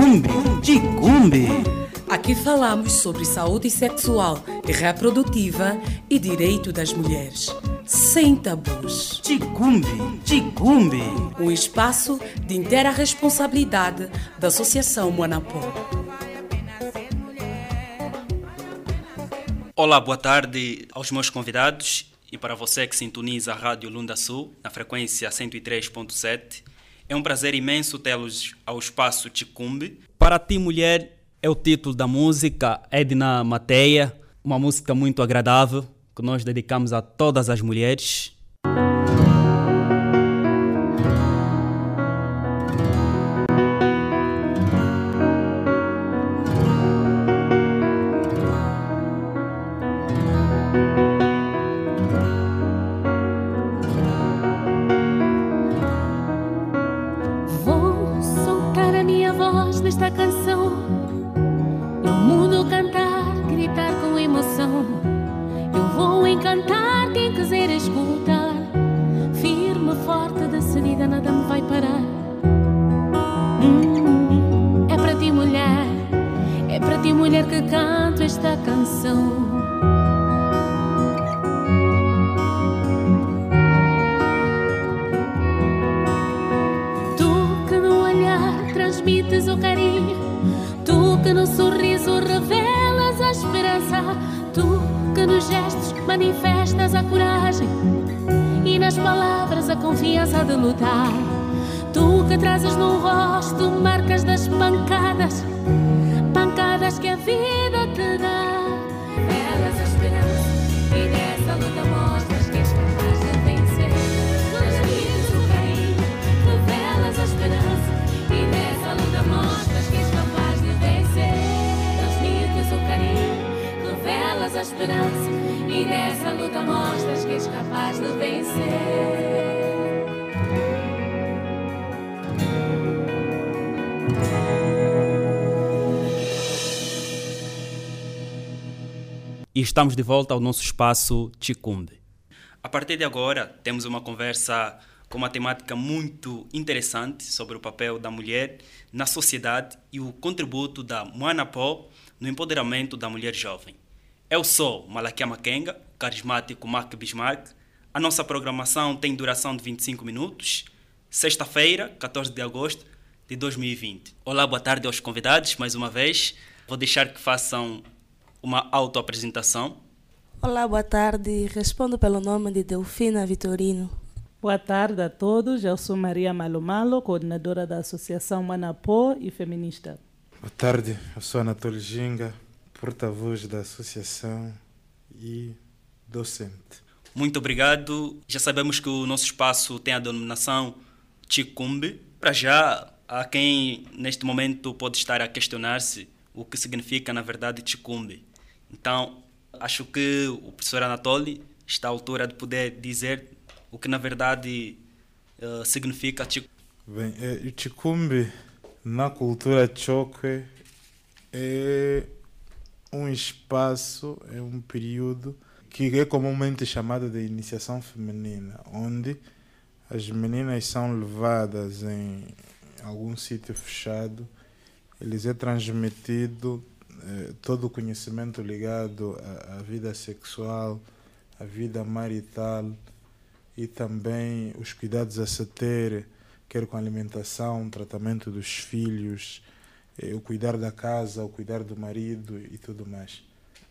Ticumbe, Ticumbe. Aqui falamos sobre saúde sexual e reprodutiva e direito das mulheres. Sem tabus. Ticumbe, Ticumbe. Um espaço de inteira responsabilidade da Associação Moanapó. Olá, boa tarde aos meus convidados e para você que sintoniza a Rádio Lunda Sul na frequência 103.7. É um prazer imenso tê-los ao espaço Ticumbe. Para ti, mulher, é o título da música Edna Mateia, uma música muito agradável que nós dedicamos a todas as mulheres. As palavras a confiança de lutar. Tu que trazes no rosto marcas das pancadas, pancadas que a vida te dá. E estamos de volta ao nosso espaço Ticumbe. A partir de agora, temos uma conversa com uma temática muito interessante sobre o papel da mulher na sociedade e o contributo da Moanapó no empoderamento da mulher jovem. Eu sou Malakia Makenga, carismático Mark Bismarck. A nossa programação tem duração de 25 minutos. Sexta-feira, 14 de agosto de 2020. Olá, boa tarde aos convidados, mais uma vez. Vou deixar que façam uma autoapresentação. Olá, boa tarde. Respondo pelo nome de Delfina Vitorino. Boa tarde a todos. Eu sou Maria Malomalo, coordenadora da Associação Manapó e feminista. Boa tarde. Eu sou Anatolio Ginga, porta-voz da associação e docente. Muito obrigado. Já sabemos que o nosso espaço tem a denominação Chicumbe. Para já, há quem neste momento pode estar a questionar-se o que significa, na verdade, Chicumbe. Então, acho que o professor Anatoly está à altura de poder dizer o que na verdade uh, significa Chicumbe. Bem, é, o Chicumbe na cultura choque é um espaço, é um período que é comumente chamado de iniciação feminina, onde as meninas são levadas em algum sítio fechado, eles é transmitido eh, todo o conhecimento ligado à, à, vida sexual, à vida marital e também os cuidados a se ter, quer com alimentação, tratamento dos filhos, o cuidar da casa, o cuidar do marido e tudo mais.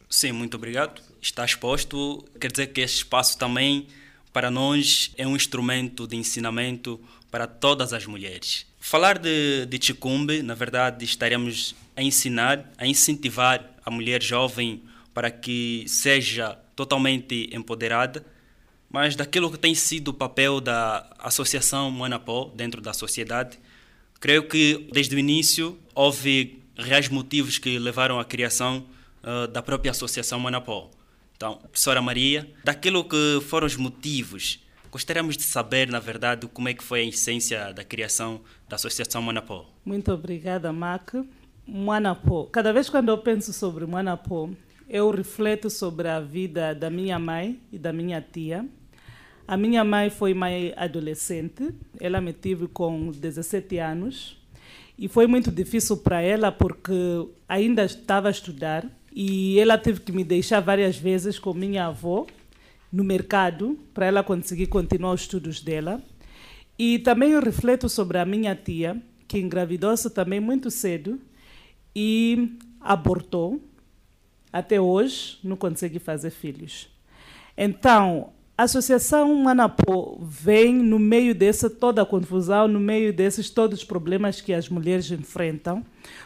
Sim, muito obrigado. Está exposto. Quer dizer que este espaço também, para nós, é um instrumento de ensinamento para todas as mulheres. Falar de, de Chicumbe, na verdade, estaremos a ensinar, a incentivar a mulher jovem para que seja totalmente empoderada, mas daquilo que tem sido o papel da Associação Manapó dentro da sociedade, creio que desde o início houve reais motivos que levaram à criação uh, da própria Associação Manapó. Então, professora Maria, daquilo que foram os motivos, gostaríamos de saber, na verdade, como é que foi a essência da criação da Associação Manapó. Muito obrigada, Mac. Manapó. Cada vez quando eu penso sobre Manapó, eu refleto sobre a vida da minha mãe e da minha tia. A minha mãe foi mãe adolescente, ela me teve com 17 anos E foi muito difícil para ela porque ainda estava a estudar e ela teve que me deixar várias vezes com minha avó no mercado para ela conseguir continuar os estudos dela. E também refleto sobre a minha tia, que engravidou-se também muito cedo e abortou. Até hoje não consegue fazer filhos. Então, a Associação Manapô vem no meio dessa toda a confusão, no meio desses todos os problemas que as mulheres enfrentam,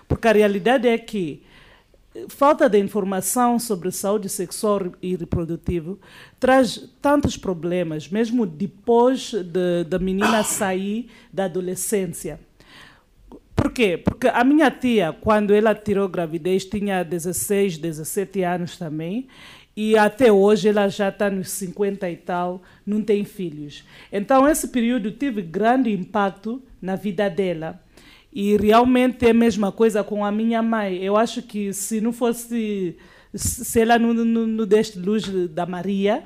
porque a realidade é que falta de informação sobre saúde sexual e reprodutiva traz tantos problemas, mesmo depois de, da menina sair da adolescência. Por quê? Porque a minha tia, quando ela tirou gravidez, tinha 16, 17 anos também, e até hoje ela já está nos 50 e tal, não tem filhos. Então, esse período teve grande impacto na vida dela. E realmente é a mesma coisa com a minha mãe. Eu acho que se não fosse, se ela não, não, não luz da Maria,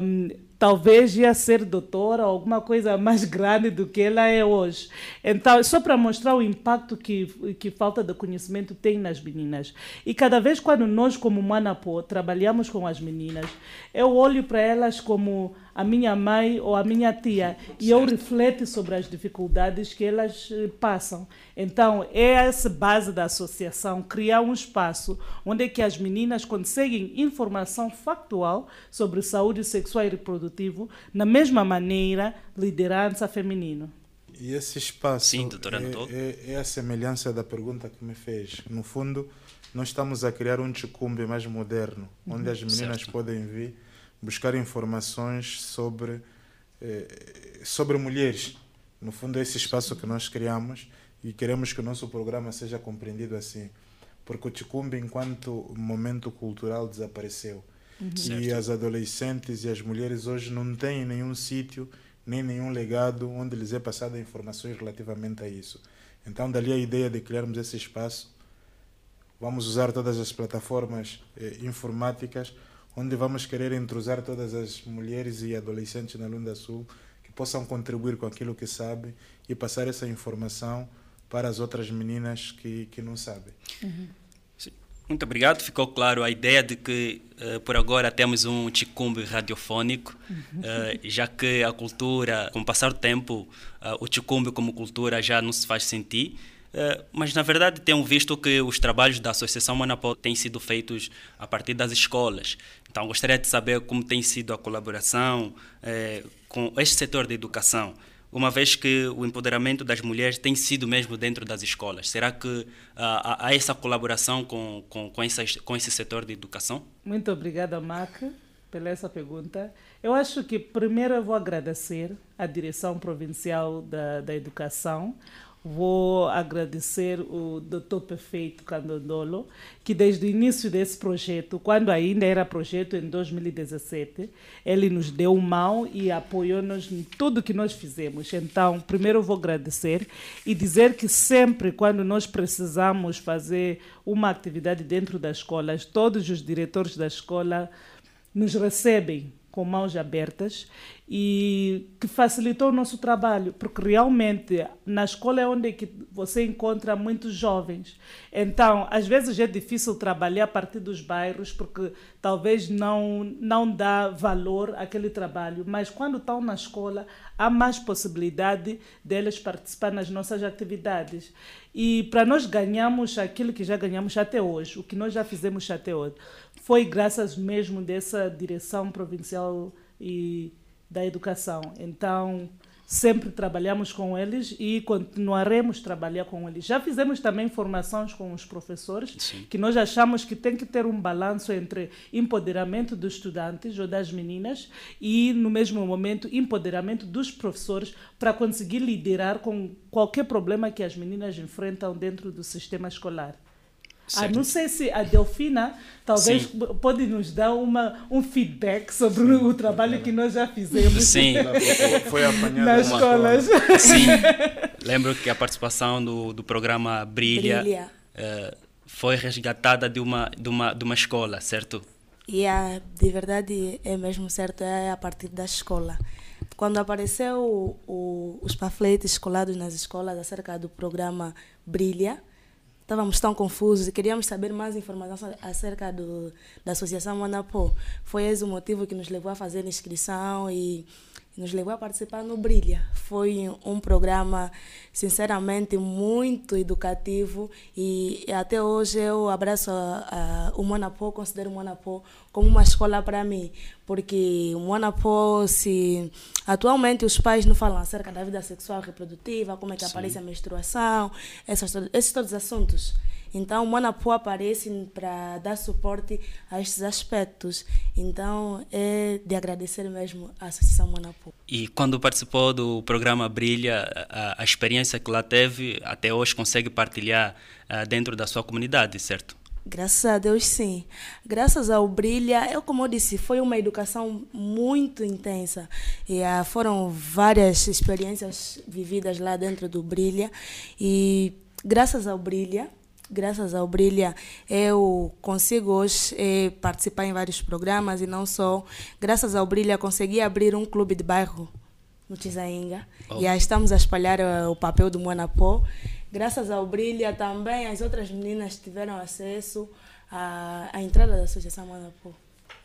um, talvez ia ser doutora ou alguma coisa mais grande do que ela é hoje. Então, só para mostrar o impacto que, que falta de conhecimento tem nas meninas. E cada vez quando nós, como Manapô, trabalhamos com as meninas, eu olho para elas como a minha mãe ou a minha tia e eu refleto sobre as dificuldades que elas eh, passam. Então, é essa base da associação, criar um espaço onde é que as meninas conseguem informação factual sobre saúde sexual e reprodutiva, na mesma maneira, liderança feminina. E esse espaço Sim, é, é, é, a semelhança da pergunta que me fez. No fundo, nós estamos a criar um ticumbe mais moderno, onde as meninas certo. podem vir buscar informações sobre, eh, sobre mulheres. No fundo, é esse espaço que nós criamos e queremos que o nosso programa seja compreendido assim. Porque o Ticumbi, enquanto momento cultural, desapareceu. Uhum. E as adolescentes e as mulheres hoje não têm nenhum sítio, nem nenhum legado onde lhes é passada informações relativamente a isso. Então, dali a ideia de criarmos esse espaço, vamos usar todas as plataformas eh, informáticas onde vamos querer entrosar todas as mulheres e adolescentes na Lunda Sul que possam contribuir com aquilo que sabem e passar essa informação para as outras meninas que, que não sabem. Uhum. Muito obrigado. Ficou claro a ideia de que uh, por agora temos um ticumbe radiofónico, uhum. uh, já que a cultura, com o passar do tempo, uh, o ticumbe como cultura já não se faz sentir. Mas na verdade tenho visto que os trabalhos da Associação Manapó têm sido feitos a partir das escolas. Então gostaria de saber como tem sido a colaboração eh, com este setor de educação, uma vez que o empoderamento das mulheres tem sido mesmo dentro das escolas. Será que há, há essa colaboração com, com, com, com esse setor de educação? Muito obrigada, Mac, pela essa pergunta. Eu acho que primeiro eu vou agradecer à Direção Provincial da, da Educação, Vou agradecer o Dr. Perfeito Candondolo, que desde o início desse projeto, quando ainda era projeto em 2017, ele nos deu mão e apoiou-nos em tudo que nós fizemos. Então, primeiro vou agradecer e dizer que sempre quando nós precisamos fazer uma atividade dentro das escolas, todos os diretores da escola nos recebem com mãos abertas e que facilitou o nosso trabalho, porque realmente na escola é onde é que você encontra muitos jovens. Então, às vezes é difícil trabalhar a partir dos bairros, porque talvez não, não dá valor àquele trabalho, mas quando estão na escola, há mais possibilidade deles participar nas nossas atividades. E para nós ganhamos aquilo que já ganhamos até hoje, o que nós já fizemos até hoje, foi graças mesmo dessa direção provincial e da educação. Então, sempre trabalhamos com eles e continuaremos a trabalhar com eles. Já fizemos também formações com os professores, Sim. que nós achamos que tem que ter um balanço entre empoderamento dos estudantes ou das meninas e, no mesmo momento, empoderamento dos professores para conseguir liderar com qualquer problema que as meninas enfrentam dentro do sistema escolar. Ah, não sei se a Delfina talvez Sim. pode nos dar uma, um feedback sobre Sim. o trabalho que nós já fizemos Sim. Foi apanhada nas escolas. Sim. Lembro que a participação do, do programa Brilha, Brilha. Uh, foi resgatada de uma, de, uma, de uma escola, certo? E yeah, de verdade é mesmo certo, é a partir da escola. quando apareceu o, o, os panfletos colados nas escolas acerca do programa Brilha, estávamos tão confusos e queríamos saber mais informações acerca do, da Associação Monapô. Foi esse o motivo que nos levou a fazer a inscrição e nos levou a participar no Brilha. Foi um programa, sinceramente, muito educativo e até hoje eu abraço a, a, o Monapó, considero o Monapó como uma escola para mim, porque o Monapó, se atualmente os pais não falam acerca da vida sexual e reprodutiva, como é que Sim. aparece a menstruação, esses, esses todos os assuntos. Então, o Monapo aparece para dar suporte a estes aspectos. Então, é de agradecer mesmo à Associação Monapo. E quando participou do programa Brilha, a, a experiência que lá teve, até hoje consegue partilhar uh, dentro da sua comunidade, certo? Graças a Deus, sim. Graças ao Brilha, eu, como eu disse, foi uma educação muito intensa. E uh, foram várias experiências vividas lá dentro do Brilha. E graças ao Brilha, graças ao Brilha, eu consigo hoje eh, participar em vários programas e não só. Graças ao Brilha, consegui abrir um clube de bairro no Tizainga. Oh. E aí estamos a espalhar uh, o papel do Monapó. Graças ao Brilha, também as outras meninas tiveram acesso à, à entrada da Associação Monapó.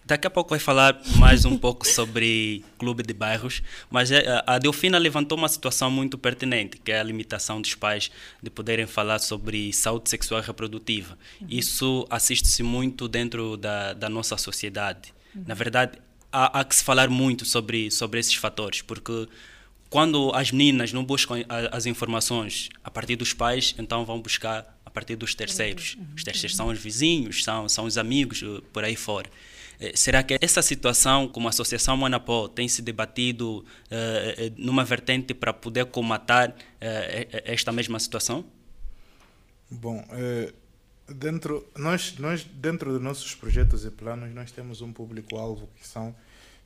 Daqui a pouco vai falar mais um pouco sobre clube de bairros, mas é, a Delfina levantou uma situação muito pertinente, que é a limitação dos pais de poderem falar sobre saúde sexual e reprodutiva. Uhum. Isso assiste-se muito dentro da, da nossa sociedade. Uhum. Na verdade, há, há, que se falar muito sobre, sobre esses fatores, porque quando as meninas não buscam as informações a partir dos pais, então vão buscar a partir dos terceiros. Uhum. Os terceiros são os vizinhos, são, são os amigos, por aí fora. Eh, será que essa situação, como a Associação Monapó, tem se debatido uh, numa vertente para poder comatar esta mesma situação? Bom, dentro, nós, nós, dentro dos nossos projetos e planos, nós temos um público-alvo que são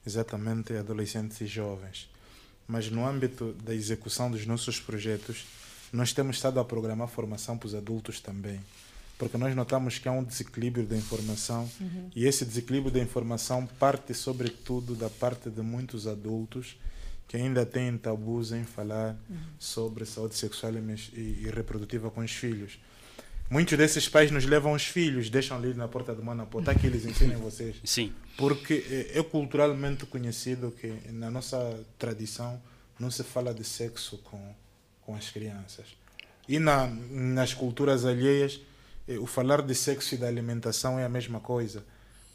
exatamente adolescentes e jovens. Mas no âmbito da execução dos nossos projetos, nós temos estado a programar formação para os adultos também porque nós notamos que há um desequilíbrio da informação uhum. e esse desequilíbrio da informação parte sobretudo da parte de muitos adultos que ainda têm tabus em falar uhum. sobre saúde sexual e, e, reprodutiva com os filhos. Muitos desses pais nos levam os filhos, deixam ali na porta do Manapó, tá que eles ensinem vocês. Sim. Porque é, é culturalmente conhecido que na nossa tradição não se fala de sexo com, com as crianças. E na, nas culturas alheias o falar de sexo e da alimentação é a mesma coisa.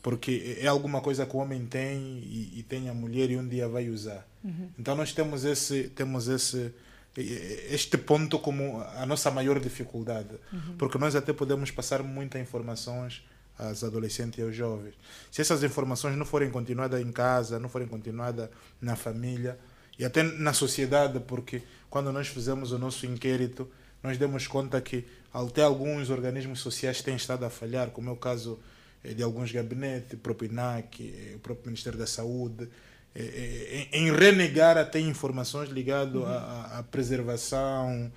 Porque é alguma coisa que o homem tem e, e tem a mulher e um dia vai usar. Uhum. Então nós temos esse, temos esse, este ponto como a nossa maior dificuldade. Uhum. Porque nós até podemos passar muitas informações às adolescentes e aos jovens. Se essas informações não forem continuadas em casa, não forem continuadas na família e até na sociedade, porque quando nós fizemos o nosso inquérito, nós demos conta que até alguns organismos sociais têm estado a falhar, como é o caso eh, de alguns gabinetes, o próprio INAC, eh, o próprio Ministério da Saúde, eh, em renegar até informações ligadas uhum. à, à, preservação,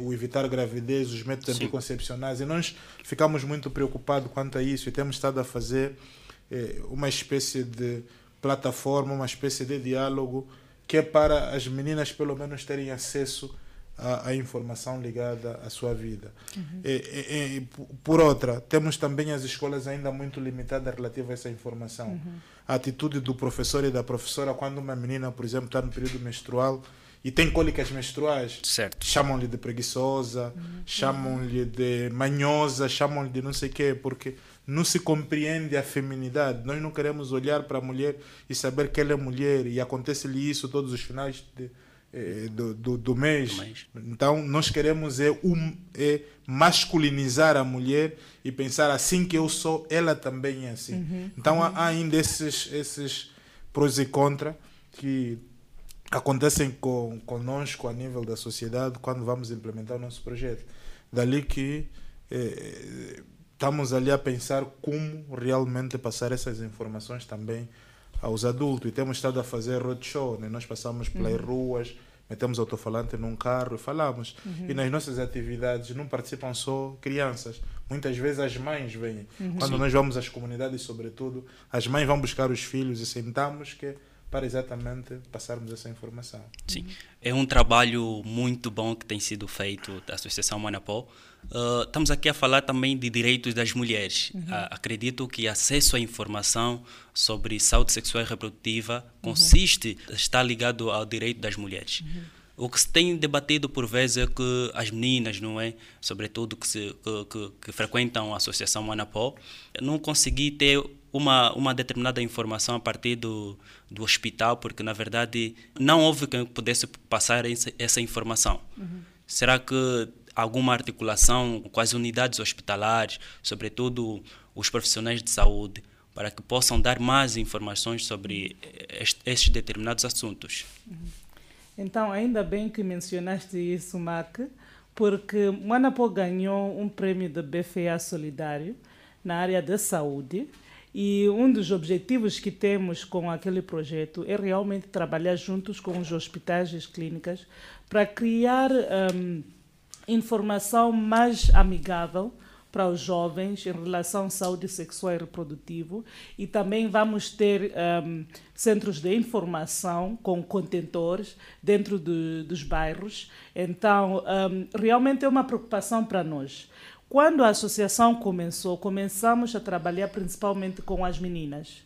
o evitar gravidez, os métodos Sim. anticoncepcionais. E nós ficamos muito preocupados quanto a isso e temos estado a fazer uma espécie de plataforma, uma espécie de diálogo que é para as meninas pelo menos terem acesso a, a informação ligada à sua vida. Uhum. E, e, e, por outra, temos também as escolas ainda muito limitadas relativas a essa informação. Uhum. A atitude do professor e da professora quando uma menina, por exemplo, está no período menstrual e tem cólicas menstruais, chamam-lhe de preguiçosa, uhum. chamam-lhe de manhosa, chamam-lhe de não sei o quê, porque não se compreende a feminidade. Nós não queremos olhar para a mulher e saber que ela é mulher e acontece-lhe isso todos os finais de, do, do, do, mês. do, mês. Então, nós queremos é, um, é masculinizar a mulher e pensar assim que eu sou, ela também é assim. Uhum. Então, uhum. há ainda esses, esses prós e contras que acontecem com, conosco a nível da sociedade quando vamos implementar o nosso projeto. Dali que é, estamos ali a pensar como realmente passar essas informações também aos adultos. E temos estado a fazer roadshow, né? nós passamos pelas uhum. ruas, metemos alto-falante num carro e falamos. Uhum. E nas nossas atividades não participam só crianças, muitas vezes as mães vêm. Uhum. Quando Sim. nós vamos às comunidades, sobretudo, as mães vão buscar os filhos e sentamos que para exatamente passarmos essa informação. Sim, é um trabalho muito bom que tem sido feito da Associação Manapó. Uh, estamos aqui a falar também de direitos das mulheres. Uh, acredito que acesso à informação sobre saúde sexual e reprodutiva consiste, está ligado ao direito das mulheres. O que se tem debatido por vezes é que as meninas, não é, sobretudo que, se, que, que, que frequentam a Associação Manapó, não consegui ter uma, uma determinada informação a partir do, do hospital, porque na verdade não houve quem pudesse passar essa, essa informação. Será que alguma articulação com as unidades hospitalares, sobretudo os profissionais de saúde, para que possam dar mais informações sobre est- estes determinados assuntos? Então, ainda bem que mencionaste isso, Mac, porque Manapo ganhou um prêmio do BFA Solidário na área da saúde e um dos objetivos que temos com aquele projeto é realmente trabalhar juntos com os hospitais e as clínicas para criar hum, informação mais amigável para os jovens em relação à saúde sexual e reprodutiva e também vamos ter um, centros de informação com contentores dentro de, dos bairros. Então, um, realmente é uma preocupação para nós. Quando a associação começou, começamos a trabalhar principalmente com as meninas.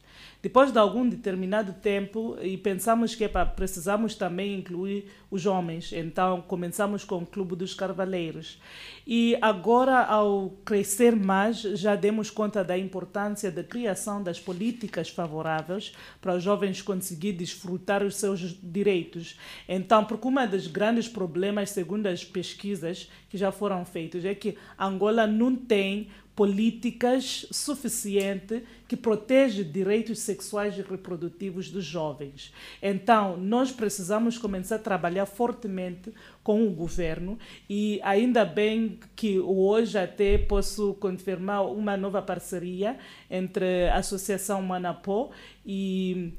Depois de algum determinado tempo, e pensamos que epa, precisamos também incluir os homens, então começamos com o Clube dos Carvaleiros. E agora, ao crescer mais, já demos conta da importância da criação das políticas favoráveis para os jovens conseguir desfrutar os seus direitos. Então, porque um dos grandes problemas, segundo as pesquisas que já foram feitas, é que Angola não tem políticas suficientes que protegem direitos sexuais e reprodutivos dos jovens. Então, nós precisamos começar a trabalhar fortemente com o governo e ainda bem que hoje até posso confirmar uma nova parceria entre a Associação Manapó e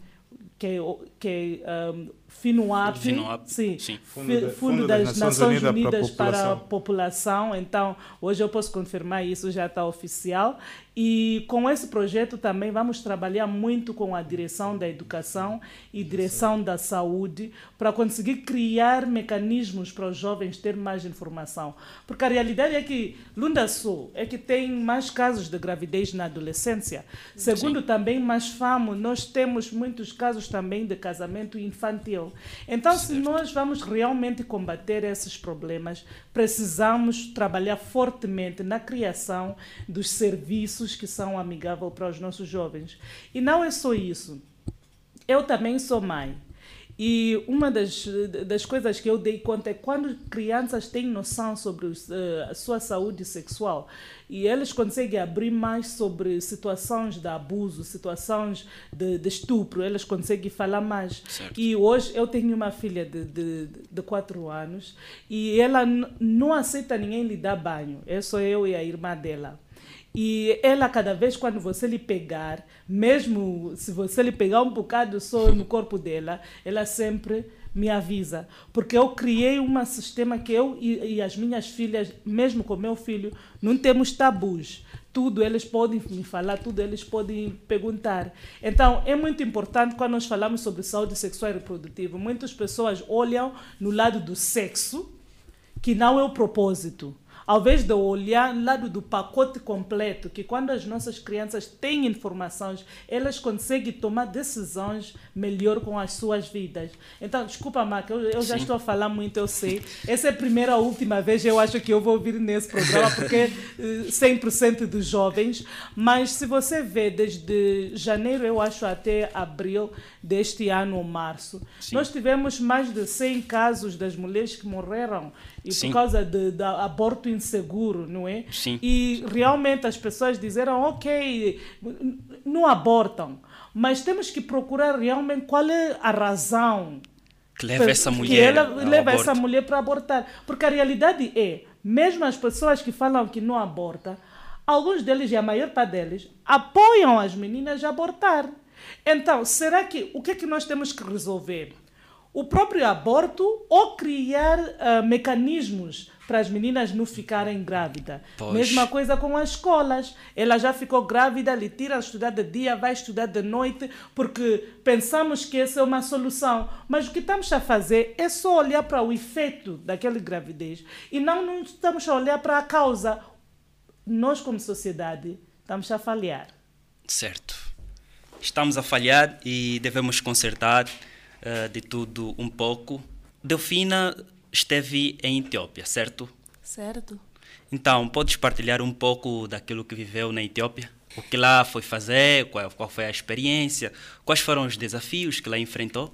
que, que um, FINUAP, FINUAP, sim, sim. Fundo, Fundo, das, das, Nações, Unidas, Unidas para, a para, a população. Então, hoje eu posso confirmar isso, já está oficial. E com esse projeto também vamos trabalhar muito com a direção da educação e direção da saúde para conseguir criar mecanismos para os jovens ter mais informação. Porque a realidade é que Lunda Sul é que tem mais casos de gravidez na adolescência. Segundo Sim. também mais famo, nós temos muitos casos também de casamento infantil. Então, certo. se nós vamos realmente combater esses problemas, precisamos trabalhar fortemente na criação dos serviços que são amigáveis para os nossos jovens. E não é só isso. Eu também sou mãe. E uma das, das coisas que eu dei conta é quando crianças têm noção sobre uh, a sua saúde sexual e eles conseguem abrir mais sobre situações de abuso, situações de, de estupro, eles conseguem falar mais. Certo. E hoje eu tenho uma filha de, de, de quatro anos e ela não aceita ninguém lhe dar banho, é só eu e a irmã dela. E ela, cada vez quando você lhe pegar, mesmo se você lhe pegar um bocado só no corpo dela, ela sempre me avisa. Porque eu criei um sistema que eu e, e as minhas filhas, mesmo com meu filho, não temos tabus. Tudo eles podem me falar, tudo eles podem perguntar. Então, é muito importante quando nós falamos sobre saúde sexual e reprodutiva. Muitas pessoas olham no lado do sexo, que não é o propósito ao invés de olhar lado do pacote completo, que quando as nossas crianças têm informações, elas conseguem tomar decisões melhor com as suas vidas. Então, desculpa, Mac, eu, eu já estou a falar muito, eu sei. Essa é a primeira ou última vez, eu acho que eu vou ouvir nesse programa, porque 100% dos jovens. Mas se você vê, desde janeiro, eu acho, até abril deste ano, ou março, Sim. nós tivemos mais de 100 casos das mulheres que morreram e Sim. por causa de, de aborto inseguro, não é? Sim. E realmente as pessoas disseram, ok, não abortam, mas temos que procurar realmente qual é a razão que leva essa que mulher ela ao leva aborto. essa mulher para abortar, porque a realidade é, mesmo as pessoas que falam que não aborta, alguns deles e a maior parte deles apoiam as meninas a abortar. Então, será que o que é que nós temos que resolver? O próprio aborto ou criar uh, mecanismos para as meninas não ficarem grávidas. Pois. Mesma coisa com as escolas. Ela já ficou grávida, lhe tira a estudar de dia, vai estudar de noite, porque pensamos que essa é uma solução. Mas o que estamos a fazer é só olhar para o efeito daquela gravidez e não, não estamos a olhar para a causa. Nós, como sociedade, estamos a falhar. Certo. Estamos a falhar e devemos consertar eh, de tudo um pouco. Delfina esteve em Etiópia, certo? Certo? Então, podes partilhar um pouco daquilo que viveu na Etiópia? O que lá foi fazer? Qual, qual foi a experiência? Quais foram os desafios que lá enfrentou?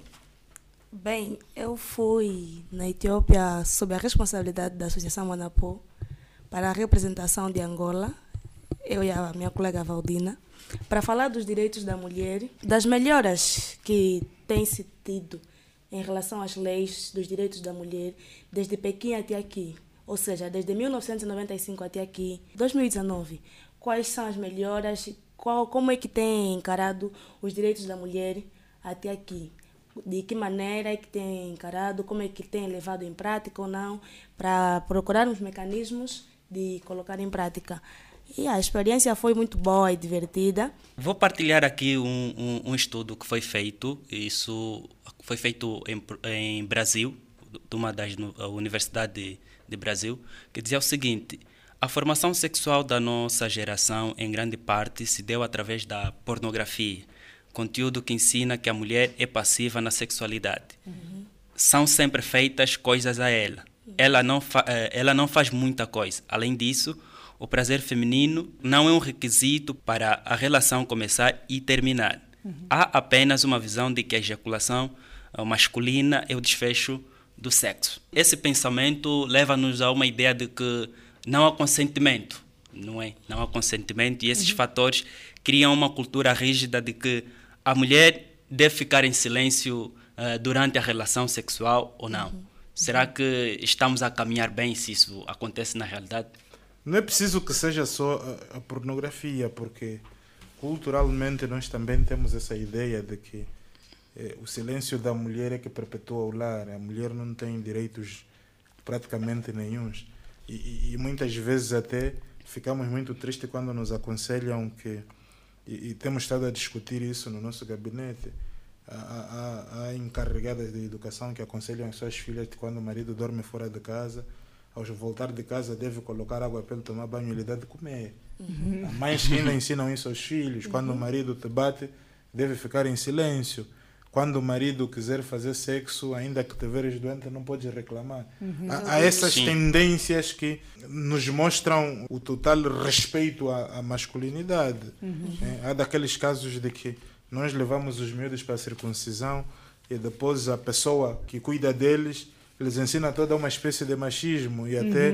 Bem, eu fui na Etiópia sob a responsabilidade da Associação Manapô para a representação de Angola, eu e a minha colega Valdina, para falar dos direitos da mulher, das melhoras que tem se tido em relação às leis dos direitos da mulher desde Pequim até aqui, ou seja, desde 1995 até aqui, 2019. Quais são as melhoras? Qual, como é que tem encarado os direitos da mulher até aqui? De que maneira é que tem encarado? Como é que tem levado em prática ou não? Para procurar os mecanismos de colocar em prática. E a experiência foi muito boa e divertida. Vou partilhar aqui um, um, um estudo que foi feito. Isso foi feito em, em Brasil, de uma das nu- a Universidade de, de Brasil, que dizia o seguinte: a formação sexual da nossa geração, em grande parte, se deu através da pornografia, conteúdo que ensina que a mulher é passiva na sexualidade. São sempre feitas coisas a ela. Ela não, eh, ela não faz muita coisa. Além disso, o prazer feminino não é um requisito para a relação começar e terminar. Há apenas uma visão de que a ejaculação eh, masculina é o desfecho do sexo. Esse pensamento leva-nos a uma ideia de que não há consentimento, não é? Não há consentimento e esses fatores criam uma cultura rígida de que a mulher deve ficar em silêncio eh, durante a relação sexual ou não. Será que estamos a caminhar bem se isso acontece na realidade? Não é preciso que seja só a, pornografia, porque culturalmente nós também temos essa ideia de que eh, o silêncio da mulher é que perpetua o lar. A mulher não tem direitos praticamente nenhuns. E, e- e muitas vezes até ficamos muito tristes quando nos aconselham que, e, e temos estado a discutir isso no nosso gabinete, há, encarregadas de educação que aconselham as suas filhas quando o marido dorme fora de casa, ao voltar de casa deve colocar água para ele tomar banho e ele dá de comer. Há mães que ainda ensinam isso aos filhos. Quando o marido te bate, deve ficar em silêncio. Quando o marido quiser fazer sexo, ainda que te veres doente, não podes reclamar. Há, há essas Sim. tendências que nos mostram o total respeito à, à masculinidade. É, há daqueles casos de que nós levamos os miúdos para a circuncisão e depois a pessoa que cuida deles lhes ensina toda uma espécie de machismo e até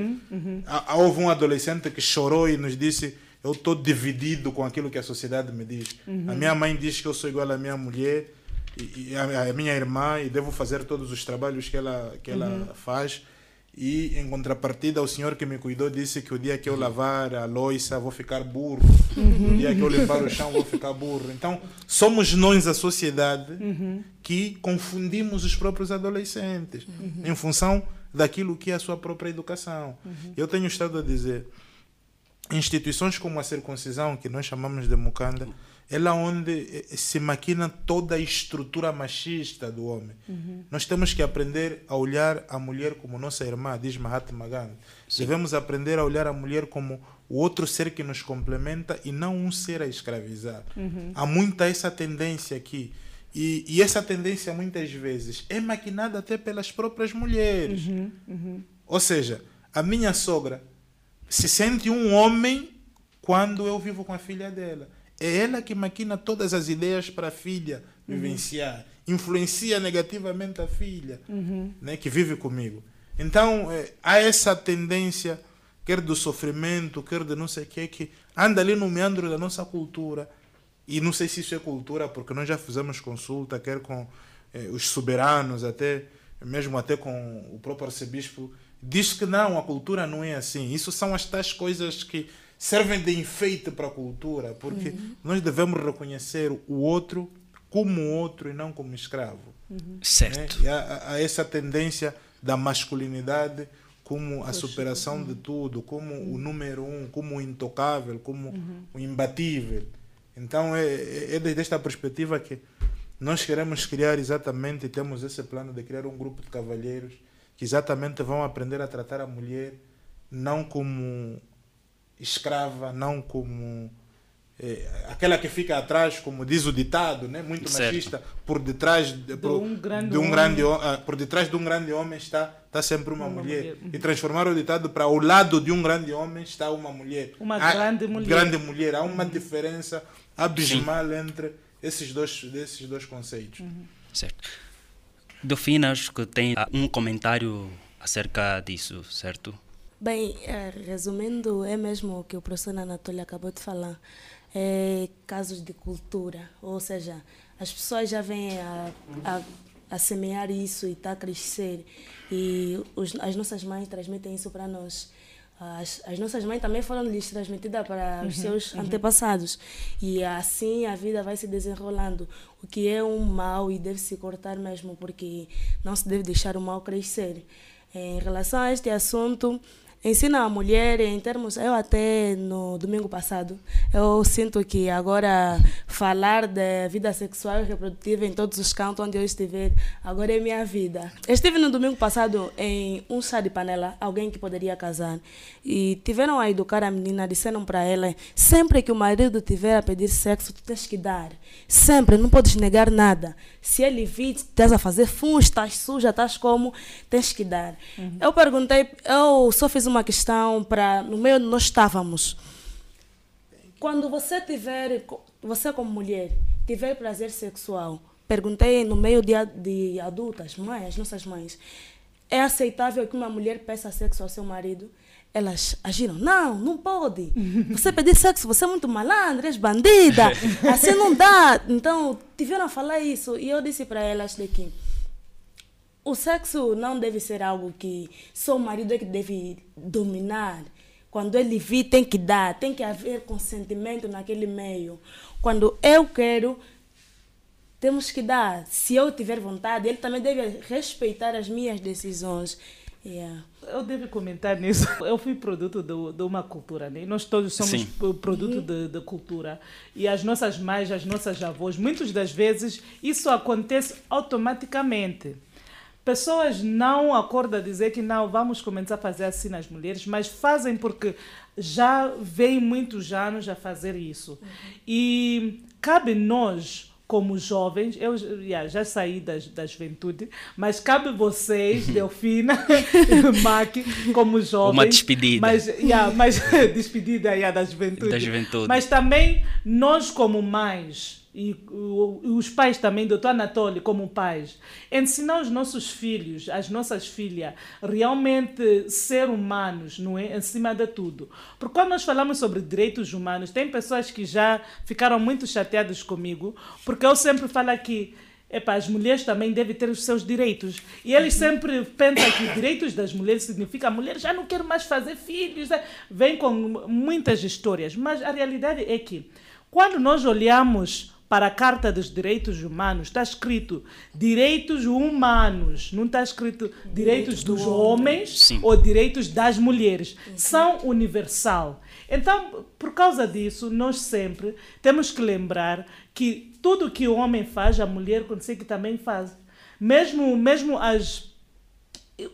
há- há- houve um adolescente que chorou e nos disse eu estou dividido com aquilo que a sociedade me diz. A minha mãe diz que eu sou igual à minha mulher e, e a, a minha irmã e devo fazer todos os trabalhos que ela que ela faz e em contrapartida o senhor que me cuidou disse que o dia que eu lavar a louça vou ficar burro. O dia que eu limpar o chão vou ficar burro. Então somos nós a sociedade que confundimos os próprios adolescentes em função daquilo que é a sua própria educação. Eu tenho estado a dizer instituições como a circuncisão, que nós chamamos de mucanda, é lá onde eh, se maquina toda a estrutura machista do homem. Nós temos que aprender a olhar a mulher como nossa irmã, diz Mahatma Gandhi. Devemos aprender a olhar a mulher como o outro ser que nos complementa e não um ser a escravizar. Há muita essa tendência aqui. E, e essa tendência, muitas vezes, é maquinada até pelas próprias mulheres. Ou seja, a minha sogra se sente um homem quando eu vivo com a filha dela. É ela que maquina todas as ideias para a filha vivenciar. Influencia negativamente a filha né, que vive comigo. Então, eh, há essa tendência, quer do sofrimento, quer de não sei o que, que anda ali no meandro da nossa cultura. E não sei se isso é cultura, porque nós já fizemos consulta, quer com eh, os soberanos, até mesmo até com o próprio arcebispo, diz que não, a cultura não é assim. Isso são as tais coisas que servem de enfeite para a cultura, porque nós devemos reconhecer o outro como outro e não como escravo. né? Certo. E há, há essa tendência da masculinidade como a superação de tudo, como o número um, como o intocável, como o imbatível. Então é, é, é desde esta perspectiva que nós queremos criar exatamente, temos esse plano de criar um grupo de cavalheiros que exatamente vão aprender a tratar a mulher não como escrava, não como eh, aquela que fica atrás, como diz o ditado, né? muito Certo. machista, por detrás de, por, um grande de um homem. grande ho- ah, por detrás de um grande homem está está sempre uma, Uma mulher. mulher. e transformar o ditado para ao lado de um grande homem está uma mulher Uma Há- grande mulher. grande mulher há uma diferença abismal entre esses dois desses dois conceitos Certo. Delfina, acho que tem ah, um comentário acerca disso, certo? Bem, eh, resumindo, é mesmo o que o professor Anatólio acabou de falar. É casos de cultura, ou seja, as pessoas já vêm a, a, a semear isso e está a crescer. E os, as nossas mães transmitem isso para nós. As, as nossas mães também foram lhes transmitidas para os seus antepassados. E assim a vida vai se desenrolando. O que é um mal e deve se cortar mesmo, porque não se deve deixar o mal crescer. Em relação a este assunto, ensina a mulher em termos. Eu, até no domingo passado, eu sinto que agora falar da vida sexual e reprodutiva em todos os cantos onde eu estiver, agora é minha vida. Eu estive no domingo passado em um chá de panela, alguém que poderia casar, e tiveram a educar a menina, disseram para ela: sempre que o marido tiver a pedir sexo, tu tens que dar. Sempre, não podes negar nada. Se ele vir, estás a fazer funs, estás suja, estás como, tens que dar. Eu perguntei, eu só fiz uma questão para. No meio onde nós estávamos. Quando você tiver, você como mulher, tiver prazer sexual, perguntei no meio de, de adultas, mães, as nossas mães, é aceitável que uma mulher peça sexo ao seu marido? Elas agiram, não, não pode. Você pedir sexo, você é muito malandra, és bandida, assim não dá. Então, tiveram a falar isso e eu disse para elas de que o sexo não deve ser algo que só o marido é que deve dominar. Quando ele vir, tem que dar, tem que haver consentimento naquele meio. Quando eu quero, temos que dar. Se eu tiver vontade, ele também deve respeitar as minhas decisões. Yeah. Eu devo comentar nisso. Eu fui produto do- de uma cultura, né? Nós todos somos Sim. produto de, de cultura. E as nossas mães, as nossas avós, muitas das vezes isso acontece automaticamente. Pessoas não acordam a dizer que não, vamos começar a fazer assim nas mulheres, mas fazem porque já vem muitos anos a fazer isso. E cabe nós, como jovens, eu já, já saí das, da juventude, mas cabe vocês, Delfina, Mac, como jovens. Uma despedida. Mas, yeah, mas despedida yeah, da juventude. Da juventude. Mas também nós, como mães, e, o- e os pais também, doutor Anatólio, como pais, ensinar os nossos filhos, as nossas filhas, realmente ser humanos, não é? Acima de tudo. Porque quando nós falamos sobre direitos humanos, tem pessoas que já ficaram muito chateadas comigo, porque eu sempre falo aqui. Epa, as mulheres também devem ter os seus direitos. E eles sempre pensam que direitos das mulheres significa a mulher já não quer mais fazer filhos. Vem com muitas histórias. Mas a realidade é que, quando nós olhamos para a Carta dos Direitos Humanos, está escrito direitos humanos, não está escrito direitos dos homens Sim. ou direitos das mulheres. São universal. Então, por causa disso, nós sempre temos que lembrar que tudo que o homem faz, a mulher consegue também faz. Mesmo, mesmo as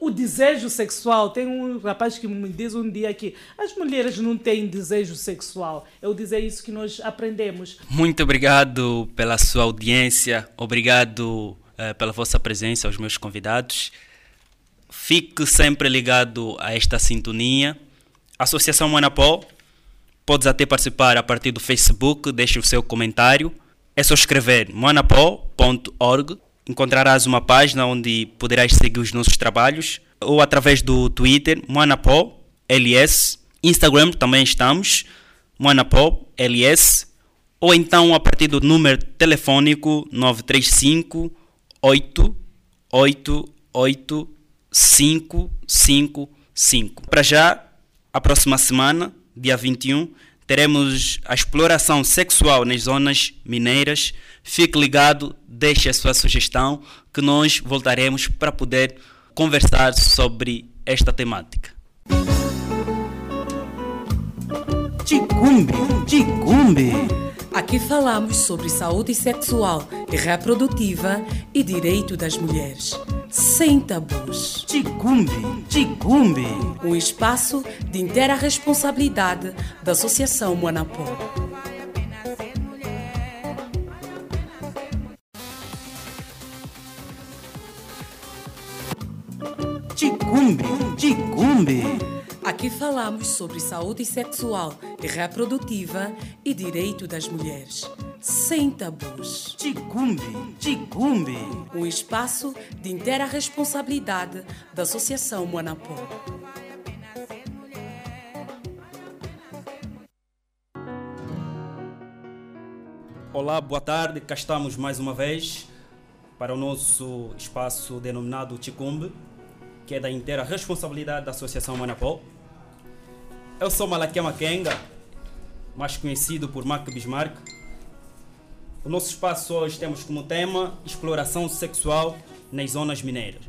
o desejo sexual. Tem um rapaz que me diz um dia que as mulheres não têm desejo sexual. Eu dizer isso que nós aprendemos. Muito obrigado pela sua audiência, obrigado eh, pela vossa presença aos meus convidados. Fique sempre ligado a esta sintonia. Associação Manapó, podes até participar a partir do Facebook, deixe o seu comentário. É só escrever manapó.org. Encontrarás uma página onde poderás seguir os nossos trabalhos ou através do Twitter, Manapó LS. Instagram também estamos, Manapó LS. Ou então a partir do número telefônico 935 888 555. Para já, a próxima semana, dia 21, teremos a exploração sexual nas zonas mineiras. Fique ligado, deixe a sua sugestão, que nós voltaremos para poder conversar sobre esta temática. Ticumbe, ticumbe. Aqui falamos sobre saúde sexual e reprodutiva e direito das mulheres. Sem tabus. Ticumbe, ticumbe. Um espaço de inteira responsabilidade da Associação Moanapó. Ticumbe, ticumbe. Aqui falamos sobre saúde sexual e reprodutiva e direito das mulheres. Sem tabus. Ticumbe, ticumbe. Um espaço de inteira responsabilidade da Associação Moanapó. Olá, boa tarde. Cá estamos mais uma vez para o nosso espaço denominado Ticumbe, que é da inteira responsabilidade da Associação Manapó. Eu sou Malakia Makenga, mais conhecido por Mac Bismarck. O nosso espaço hoje temos como tema exploração sexual nas zonas mineiras.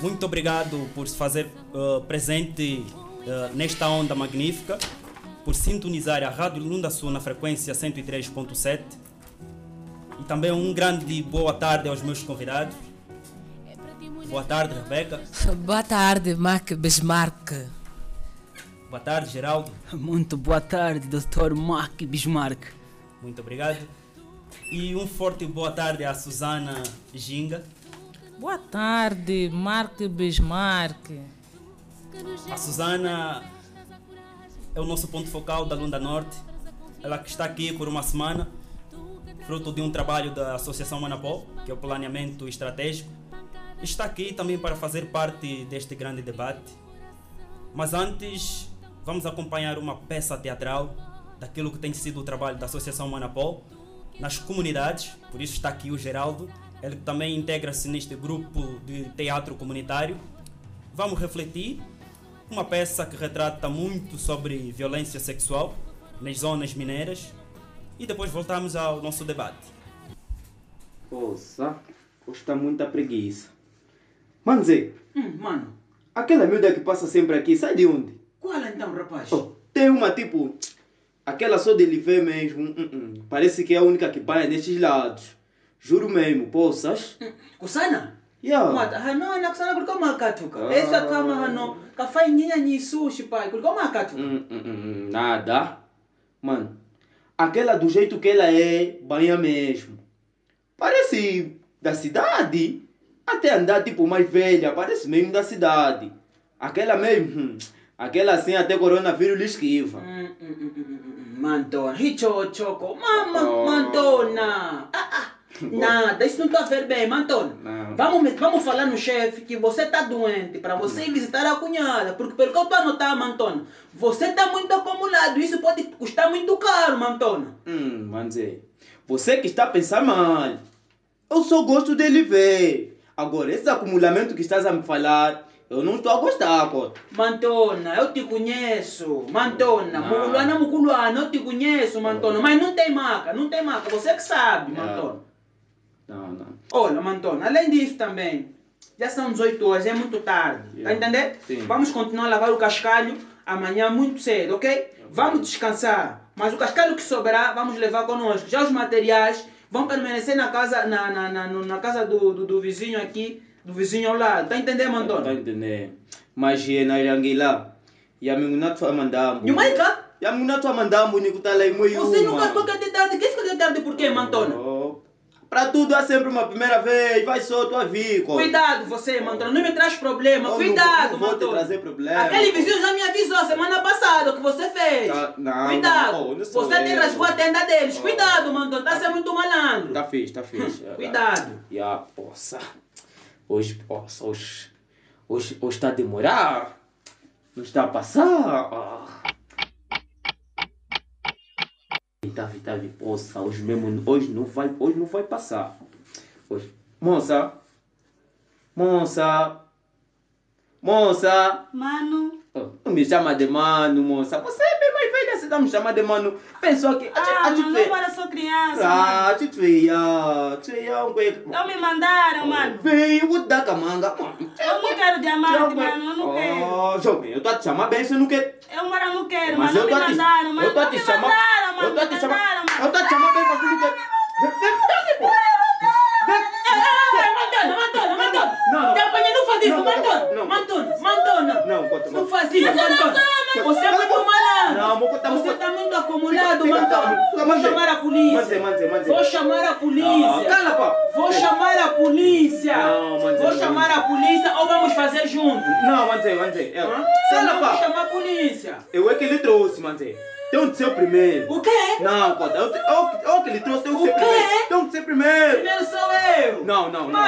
Muito obrigado por se fazer uh, presente uh, nesta onda magnífica, por sintonizar a Rádio Lunda Sul na frequência 103.7 e também um grande boa tarde aos meus convidados. Boa tarde, Rebeca. Boa tarde, Mac Bismarck. Boa tarde, Geraldo. Muito boa tarde, Dr. Mac Bismarck. Muito obrigado. E um forte boa tarde à Susana Ginga. Boa tarde, Mark Bismarck. A Susana é o nosso ponto focal da Lunda Norte. Ela que está aqui por uma semana, fruto de um trabalho da Associação Manapó, que é o planeamento estratégico. Está aqui também para fazer parte deste grande debate. Mas antes, vamos acompanhar uma peça teatral daquilo que tem sido o trabalho da Associação Manapó nas comunidades. Por isso está aqui o Geraldo. Ele também integra-se neste grupo de teatro comunitário. Vamos refletir uma peça que retrata muito sobre violência sexual nas zonas mineiras e depois voltamos ao nosso debate. Hoje está muita preguiça. Mano Zé, Hum, mano, aquela miúda que passa sempre aqui, sai de onde? qual então, rapaz? Oh, tem uma tipo, aquela só de Livé mesmo, hum, hum, parece que é a única que banha nestes lados. Juro mesmo, poças? Kusana? Yeah. Mata, hano na kusana kuliko makatuka. Ah. Esa kama hano kafai nyinya nyi sushi pai, kuliko makatuka. Hum, hum, hum, nada. Mano, aquela do jeito que ela é, banha mesmo. Parece da cidade. Até andar tipo mais velha, parece mesmo da cidade. Aquela mesmo, hum, aquela assim até coronavírus lhe esquiva. Hum, hum, hum, hum, hum, Mantona, choco, mama, Oh. mantona. Ah, ah. Nada, isso não está a ver bem, Mantona. Vamos, vamos falar no chefe que você está doente para você ir visitar a cunhada. Porque pelo que eu estou a notar, Mantona, você está muito acumulado. Isso pode custar muito caro, Mantona. Hum, Manzé, você que está a pensar mal. Eu só gosto dele ver. Agora, esse acumulamento que estás a me falar, eu não estou a gostar, pô. Mantona, eu te conheço. Mantona, Não. Muguluana, Muguluana, eu te conheço, Mantona. Mas não tem maca, não tem maca. Você que sabe, Não. Mantona. Não, não. Olha, Mantona, além disso também, já são 18 horas, é muito tarde. Tá Yeah. entendendo? Sim. Vamos continuar a lavar o cascalho amanhã muito cedo, ok? Vamos descansar. Mas o cascalho que sobrar, vamos levar conosco. Já os materiais vão permanecer na casa, na, na, na, na casa do, do, do vizinho aqui, do vizinho ao lado. Tá entendendo, Tá Mantona? entendendo? Mas na Irangila. E a minha não tua mandambo. E o Maica? E a minha não tua mandambo, ni kutala imo Você nunca toca de tarde. Que fica de tarde por quê, Mantona? Oh, Pra tudo há sempre uma primeira vez. Vai só tua vida. Cuidado você, Mantona. Não me traz problema. Eu não- Cuidado, não vou te trazer problema. Aquele vizinho já me avisou semana passada o que você fez. Tá- não, Cuidado. não, não você tem rasgou a tenda deles. Oh. Cuidado, Mantona. Tá sendo muito malandro. Tá fixe, tá fixe. Cuidado. Ya, poça. Hoje, poça, hoje. Hoje, hoje está a demorar. Não está a passar. Ah. Eita, eita, poça. Hoje mesmo, hoje não vai, hoje não vai passar. Hoje. Moça. Moça. Moça. Mano, Oh, não me chama de mano, moça. Você é bem mais velha tá me chamando de mano. Pensou que. Ah, mano, não era só criança, Ah, mano. te feia. Te feia um coisa. Não me mandaram, mano. Vem, eu vou te dar camanga. Eu não quero diamante, mano. Eu não quero. Oh, jovem, eu tô a te chamar bem, você não quer. Eu mano, não quero, Mas mano. eu Não me a mandaram, mano. eu tô a te mano. Eu tô te mano. eu tô a te chamar bem pra não quer. Vem, vem, vem, pô. Mantona, Mantona, Mantona. Não, Te apanhei, não faz isso, Não, Mantona. não. Mantona, Mantona. Não, conta, Não faz isso, Mantona. Você é muito malado. Não, vou contar, Você está muito acumulado, Mantona. Vou chamar a polícia. Vou chamar a polícia. Ah, cala, pá. Vou chamar a polícia. Não, manze, Vou chamar a polícia ou vamos fazer junto. Não. É, Hã? Cala, Senão vou pá. chamar a polícia. Eu é que ele trouxe. Tem que ser o primeiro. O quê? Não, conta. Eu, eu, eu que ele trouxe, tem que O ser quê? primeiro. Tem que ser primeiro. Primeiro sou eu. Não, não, não.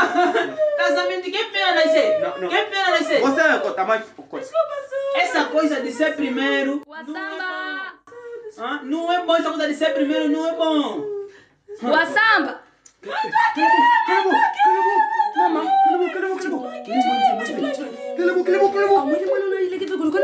Casamento, quem pena nascer? Não, não. Quem pena nascer? Você é, conta, mas... Conta. Essa coisa de ser primeiro. Hã? Não é bom essa coisa de ser primeiro, não é bom. O samba. Mama, cala a boca, cala a boca, cala a boca. Cala a boca, cala a boca, cala a boca. Amwini mwana lo ile kitu kuliko lili. Mama tata zambi. Amwini iya tata zambi. Wa samba. Mami.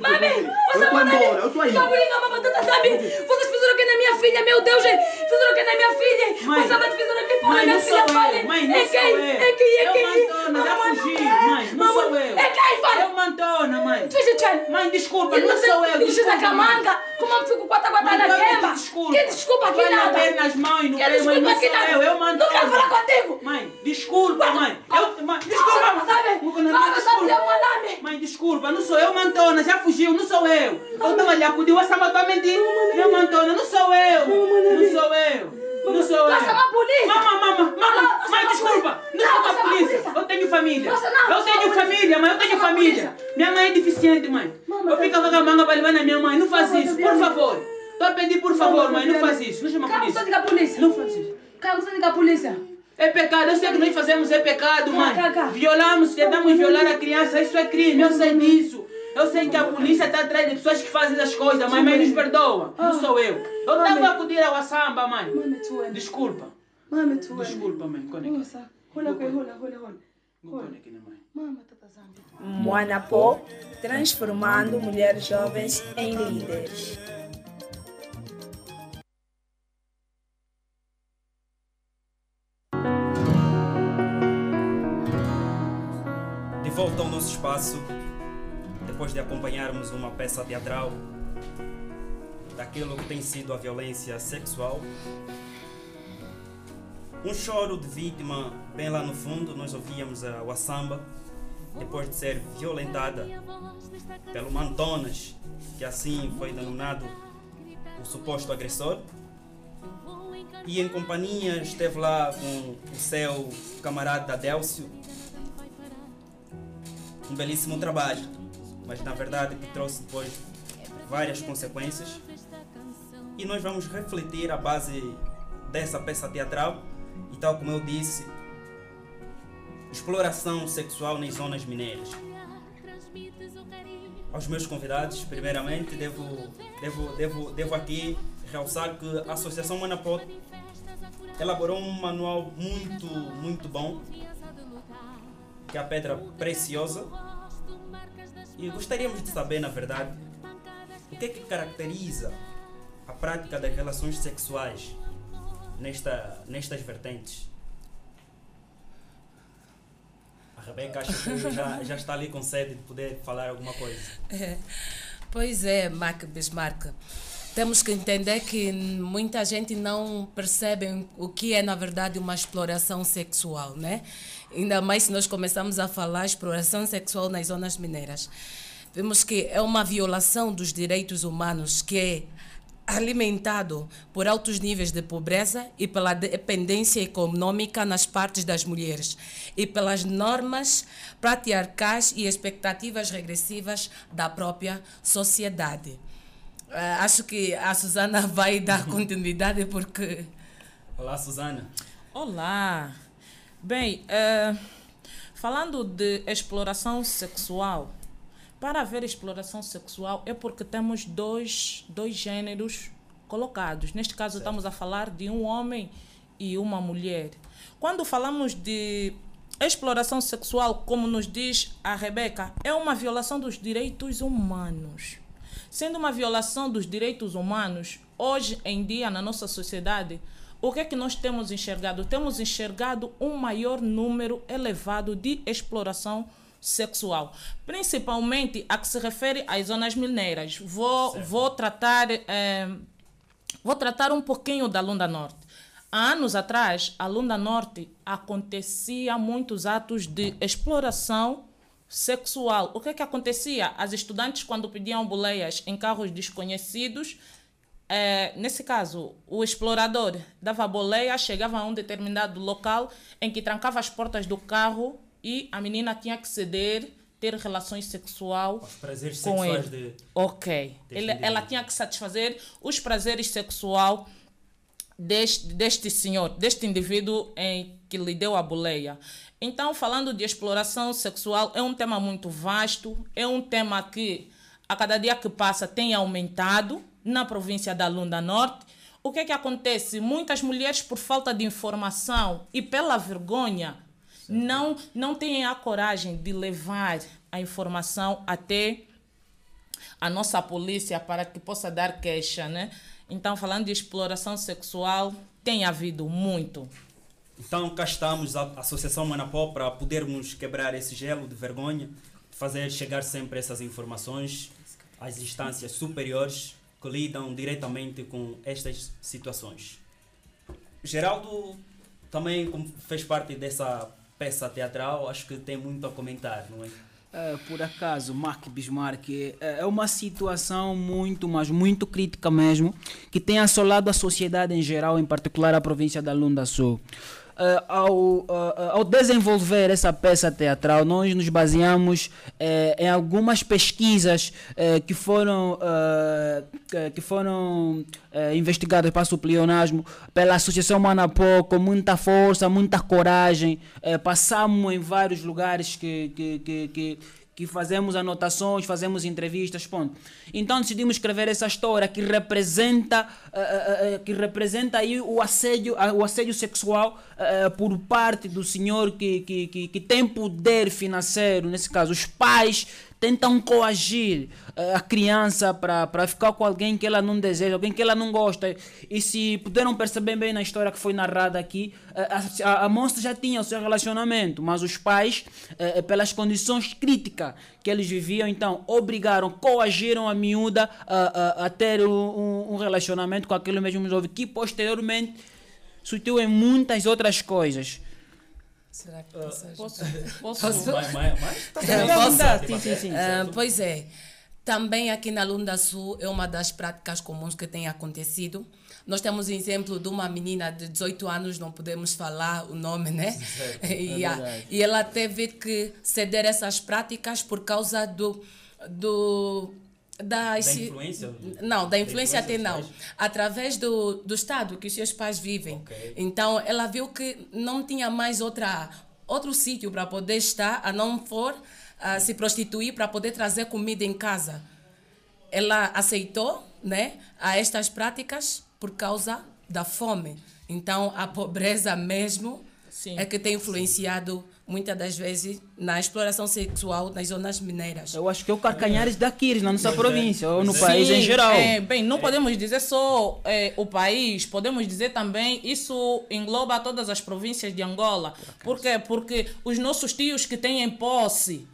Mami, você Eu tô manda embora, eu tô indo. Cabulinga, mama tata zambi. Vocês fizeram o que na minha filha, meu Deus. Fizeram o que na minha filha. Mãe. Você vai fizeram o que com a Mãe, minha não filha, eu. fale. Mãe, não É sou quem? eu. É quem? É Eu quem? Mantona, já fugi. Mãe, não sou eu. É quem, fale? Eu Mantona, mãe. És quem? Mãe, desculpa, não sou eu. A desculpa, mãe. camanga. Como eu fico quatro quatro Mãe, na eu queima? Que desculpa aqui Vai na nada. perna nas mãos Que pé, mãe, não sou eu. Eu Mantona. Não quero falar contigo. Mãe, desculpa, mãe. Eu, mãe, desculpa, Fala, mãe. sabe? Fala, é. Mãe, desculpa, não sou eu, Mantona. Já fugiu, não sou eu. Eu tava lhe acudindo, essa matou a mentir. Meu Mantona, não sou eu. Não sou eu. Não sou eu. Vai chamar a polícia. Mama, mama, mama. Não, Mãe, desculpa. Não Não, chama a polícia. Eu tenho família. Você não, Eu tenho família, mãe. Eu tenho família. Minha mãe é deficiente, mãe. Mama, Eu fico com a manga para levar na minha mãe. Não faz isso, por favor. Tô a pedir, por favor, mãe. Não faz isso. Não chama a Calma, polícia. você diga a polícia. Não faz isso. Calma, você diga a polícia. É pecado, eu sei que nós fazemos é pecado, mãe. Violamos, tentamos violar a criança, isso é crime, eu sei disso. Eu sei que a polícia está atrás de pessoas que fazem as coisas, mãe, mas nos perdoa. Não sou eu. Eu Mãe. estava a acudir ao samba, mãe. Desculpa. Desculpa, mãe. Conecta. Mãe. Mama, tata zambi. Moanapo, transformando mulheres jovens em líderes. De volta ao nosso espaço, depois de acompanharmos uma peça teatral daquilo que tem sido a violência sexual. Um choro de vítima bem lá no fundo, nós ouvíamos a Wassamba, depois de ser violentada pelo Mantonas, que assim foi denominado o suposto agressor. E em companhia esteve lá com o seu camarada Adélcio, um belíssimo trabalho, mas na verdade que trouxe depois várias consequências. E nós vamos refletir a base dessa peça teatral e tal como eu disse, exploração sexual nas zonas mineiras. Aos meus convidados, primeiramente, devo, devo, devo, devo aqui realçar que a Associação Manapó elaborou um manual muito, muito bom que é a pedra preciosa. E gostaríamos de saber, na verdade, o que é que caracteriza a prática das relações sexuais nesta, nestas vertentes. A Rebeca acho que já, já está ali com sede de poder falar alguma coisa. É. Pois é, Mac Bismarck. Temos que entender que muita gente não percebe o que é, na verdade, uma exploração sexual, né? Ainda mais se nós começamos a falar exploração sexual nas zonas mineiras. Vemos que é uma violação dos direitos humanos que é alimentado por altos níveis de pobreza e pela dependência econômica nas partes das mulheres e pelas normas patriarcais e expectativas regressivas da própria sociedade. Uh, acho que a Susana vai dar continuidade porque. Olá, Susana. Olá. Bem, uh, falando de exploração sexual, para haver exploração sexual é porque temos dois, dois gêneros colocados. Neste caso, certo. estamos a falar de um homem e uma mulher. Quando falamos de exploração sexual, como nos diz a Rebeca, é uma violação dos direitos humanos. Sendo uma violação dos direitos humanos, hoje em dia na nossa sociedade, o que é que nós temos enxergado? Temos enxergado um maior número elevado de exploração sexual, principalmente a que se refere às zonas mineiras. Vou, vou tratar eh, vou tratar um pouquinho da Lunda Norte. Há anos atrás, a Lunda Norte acontecia muitos atos de exploração sexual. O que é que acontecia? As estudantes, quando pediam boleias em carros desconhecidos, eh, nesse caso, o explorador dava boleia, chegava a um determinado local em que trancava as portas do carro e a menina tinha que ceder, ter relações sexual prazeres com sexuais ele. de- Ok. Ele, ela tinha que satisfazer os prazeres sexual deste, deste senhor, deste indivíduo em que lhe deu a boleia. Então, falando de exploração sexual, é um tema muito vasto, é um tema que a cada dia que passa tem aumentado na província da Lunda Norte. O que é que acontece? Muitas mulheres, por falta de informação e pela vergonha, não, não têm a coragem de levar a informação até a nossa polícia para que possa dar queixa, né? Então, falando de exploração sexual, tem havido muito. Então cá estamos, a Associação Manapó, para podermos quebrar esse gelo de vergonha, fazer chegar sempre essas informações às instâncias superiores que lidam diretamente com estas situações. Geraldo também como fez parte dessa peça teatral, acho que tem muito a comentar, não é? É, por acaso, Mark Bismarck é, é uma situação muito, mas muito crítica mesmo, que tem assolado a sociedade em geral, em particular a província da Lunda Sul. É, ao, é, ao desenvolver essa peça teatral, nós nos baseamos é, em algumas pesquisas que foram, que- foram investigadas para o pleonasmo pela Associação Manapó com muita força, muita coragem. Passamos em vários lugares que, que, que, que, que fazemos anotações, fazemos entrevistas, ponto. Então decidimos escrever essa história que representa, eh, eh, eh, que representa aí o assédio, o assédio sexual eh, por parte do senhor que, que, que, que tem poder financeiro, nesse caso os pais tentam coagir eh, a criança para ficar com alguém que ela não deseja, alguém que ela não gosta. E se puderam perceber bem na história que foi narrada aqui, eh, a, a, a moça já tinha o seu relacionamento, mas os pais, eh, pelas condições críticas que eles viviam, então obrigaram, coagiram a miúda a, a, a ter um, um- relacionamento com aquele mesmo jovem, que posteriormente surtiu em muitas outras coisas. Será que Ah, posso posso- posso- Posso? Mais- mais- mais? Tá posso? Sim, sim, sim, certo. pois é. Também aqui na Lunda Sul é uma das práticas comuns que tem acontecido. Nós temos exemplo de uma menina de 18 anos, não podemos falar o nome, né? Certo, E, é a- e ela teve que ceder essas práticas por causa do. do da, Da influência? Não, da Da influência influência até não. pais? Através do, do estado que os seus pais vivem. Então, ela viu que não tinha mais outra, outro sítio para poder estar, a não for ah, se prostituir para poder trazer comida em casa. Ela aceitou né, a estas práticas por causa da fome. Então, a pobreza mesmo é que tem influenciado muitas das vezes na exploração sexual nas zonas mineiras. Eu acho que é o carcanhares daqui, na nossa Pois é. província, ou no Sim, país em geral. é, bem, não podemos dizer só é, o país, podemos dizer também, isso engloba todas as províncias de Angola. Por quê? Porque os nossos tios que têm em posse,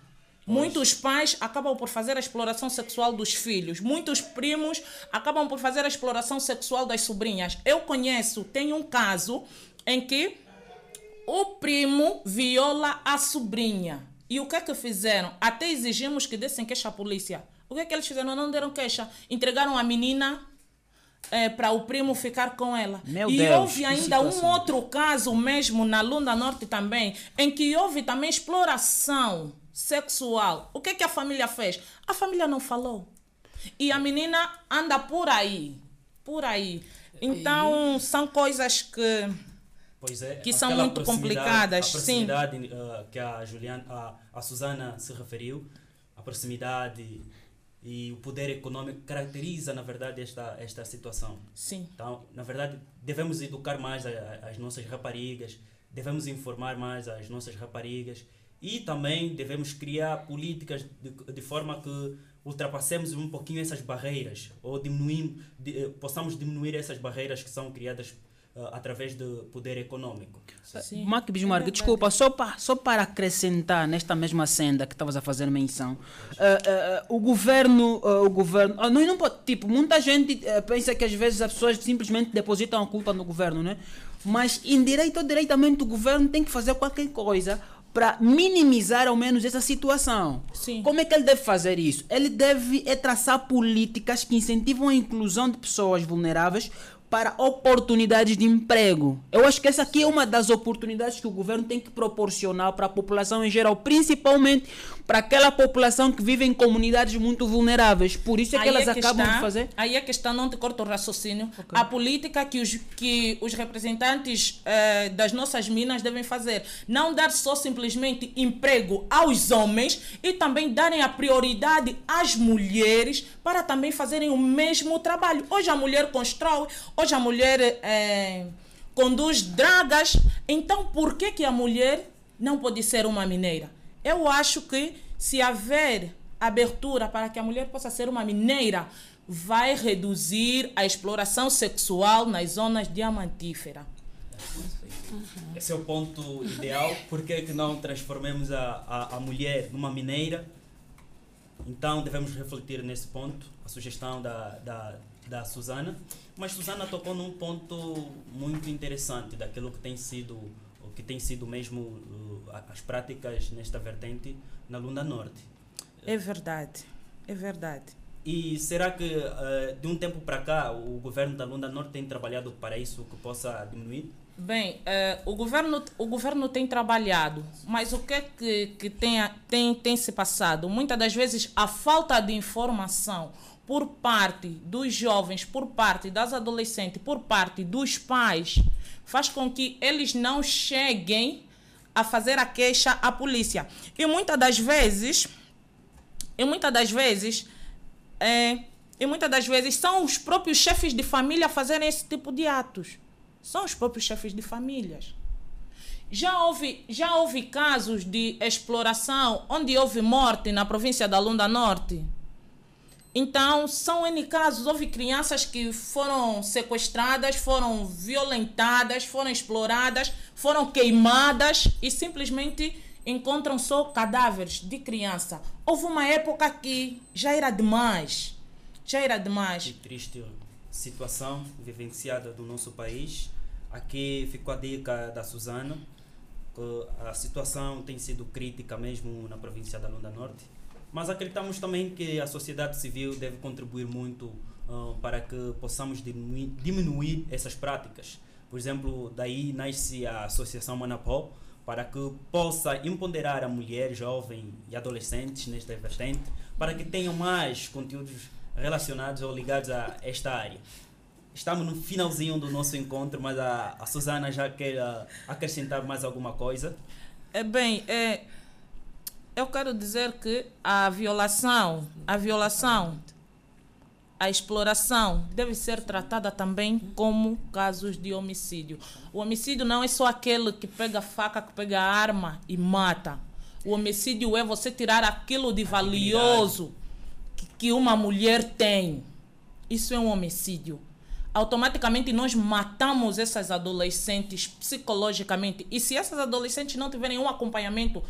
muitos pais acabam por fazer a exploração sexual dos filhos, muitos primos acabam por fazer a exploração sexual das sobrinhas. Eu conheço, tem um caso em que o primo viola a sobrinha. E o que é que fizeram? Até exigimos que dessem queixa à polícia. O que é que eles fizeram? Não deram queixa. Entregaram a menina para o primo ficar com ela. Meu e Deus, houve ainda um outro caso mesmo na Lunda Norte também, em que houve também exploração sexual. O que é que a família fez? A família não falou. E a menina anda por aí. Por aí. Então, são coisas que. Pois é, que são muito proximidade- complicadas, A sim. proximidade eh, que a, Juliana, a, a Susana se referiu, a proximidade e o poder econômico caracteriza, na verdade, esta, esta situação. Sim. Então, na verdade, devemos educar mais a- a- as nossas raparigas, devemos informar mais as nossas raparigas e também devemos criar políticas de, de forma que ultrapassemos um pouquinho essas barreiras ou diminuir, de, eh, possamos diminuir essas barreiras que são criadas uh, através do poder econômico. Mac Bismarck, desculpa, só, pa, só para acrescentar nesta mesma senda que estavas a fazer menção, uh, uh, o governo, o governo, uh, não, não pode, tipo, muita gente pensa que às vezes as pessoas simplesmente depositam a culpa no governo, né? Mas indireito ou diretamente o governo tem que fazer qualquer coisa para minimizar ao menos essa situação. Sim. Como é que ele deve fazer isso? Ele deve é traçar políticas que incentivam a inclusão de pessoas vulneráveis para oportunidades de emprego. Eu acho que essa aqui é uma das oportunidades que o governo tem que proporcionar para a população em geral, principalmente para aquela população que vive em comunidades muito vulneráveis. Por isso é que Aí elas é que acabam está- de fazer. Aí a questão não te corta o raciocínio. A política que os, que os representantes eh, das nossas minas devem fazer. Não dar só simplesmente emprego aos homens e também darem a prioridade às mulheres para também fazerem o mesmo trabalho. Hoje a mulher constrói, hoje a mulher eh, conduz dragas. Então por que, que a mulher não pode ser uma mineira? Eu acho que se haver abertura para que a mulher possa ser uma mineira, vai reduzir a exploração sexual nas zonas diamantíferas. Esse é o ponto ideal. Por que, que não transformemos a, a, a mulher numa mineira? Então devemos refletir nesse ponto, a sugestão da, da, da Susana. Mas Susana tocou num ponto muito interessante daquilo que tem sido, que tem sido mesmo uh, as práticas nesta vertente na Lunda Norte. É verdade, é verdade. E será que uh, de um tempo para cá o governo da Lunda Norte tem trabalhado para isso que possa diminuir? Bem, eh, o, governo, o governo tem trabalhado, mas o que é que, que tem, tem se passado? Muitas das vezes a falta de informação por parte dos jovens, por parte das adolescentes, por parte dos pais, faz com que eles não cheguem a fazer a queixa à polícia. E muitas das vezes, e muitas das vezes, é, e muitas das vezes são os próprios chefes de família a fazerem esse tipo de atos. São os próprios chefes de famílias. Já houve, já houve casos de exploração onde houve morte na província da Lunda Norte. Então, são N casos. Houve crianças que foram sequestradas, foram violentadas, foram exploradas, foram queimadas e simplesmente encontram só cadáveres de criança. Houve uma época que já era demais. Já era demais. Que triste situação vivenciada do nosso país. Aqui ficou a dica da Susana, que a situação tem sido crítica mesmo na província da Lunda Norte. Mas acreditamos também que a sociedade civil deve contribuir muito ah, para que possamos diminuir, diminuir essas práticas. Por exemplo, daí nasce a Associação Manapó, para que possa empoderar a mulher, jovem e adolescentes nesta vertente, para que tenham mais conteúdos relacionados ou ligados a esta área. Estamos no finalzinho do nosso encontro, mas a, a Susana já quer ah, acrescentar mais alguma coisa. É bem, é, eu quero dizer que a violação, a violação, a exploração deve ser tratada também como casos de homicídio. O homicídio não é só aquele que pega a faca, que pega a arma e mata. O homicídio é você tirar aquilo de valioso que, que uma mulher tem. Isso é um homicídio. Automaticamente nós matamos essas adolescentes psicologicamente. E se essas adolescentes não tiverem um acompanhamento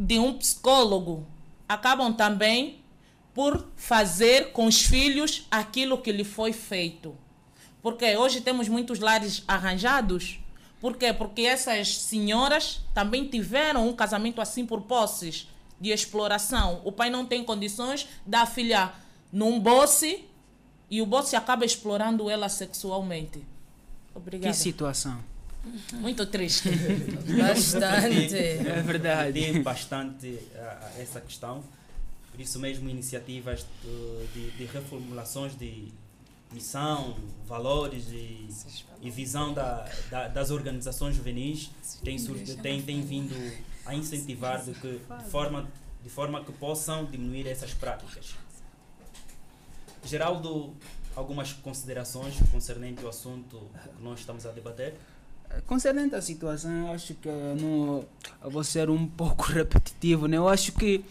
de um psicólogo, acabam também por fazer com os filhos aquilo que lhe foi feito. Porque hoje temos muitos lares arranjados. Por quê? Porque essas senhoras também tiveram um casamento assim por posses de exploração. O pai não tem condições da filha num bosse e o bosse acaba explorando ela sexualmente. Obrigada. Que situação. Muito triste. Bastante. É verdade. Refletir bastante a, a essa questão. Por isso mesmo, iniciativas de, de, de reformulações de missão, valores e, e visão da, da, das organizações juvenis têm, têm, têm vindo a incentivar de, que, de, forma, de forma que possam diminuir essas práticas. Geraldo, algumas considerações concernente ao assunto que nós estamos a debater? Concernente à situação, acho que não, vou ser um pouco repetitivo, né? Eu acho que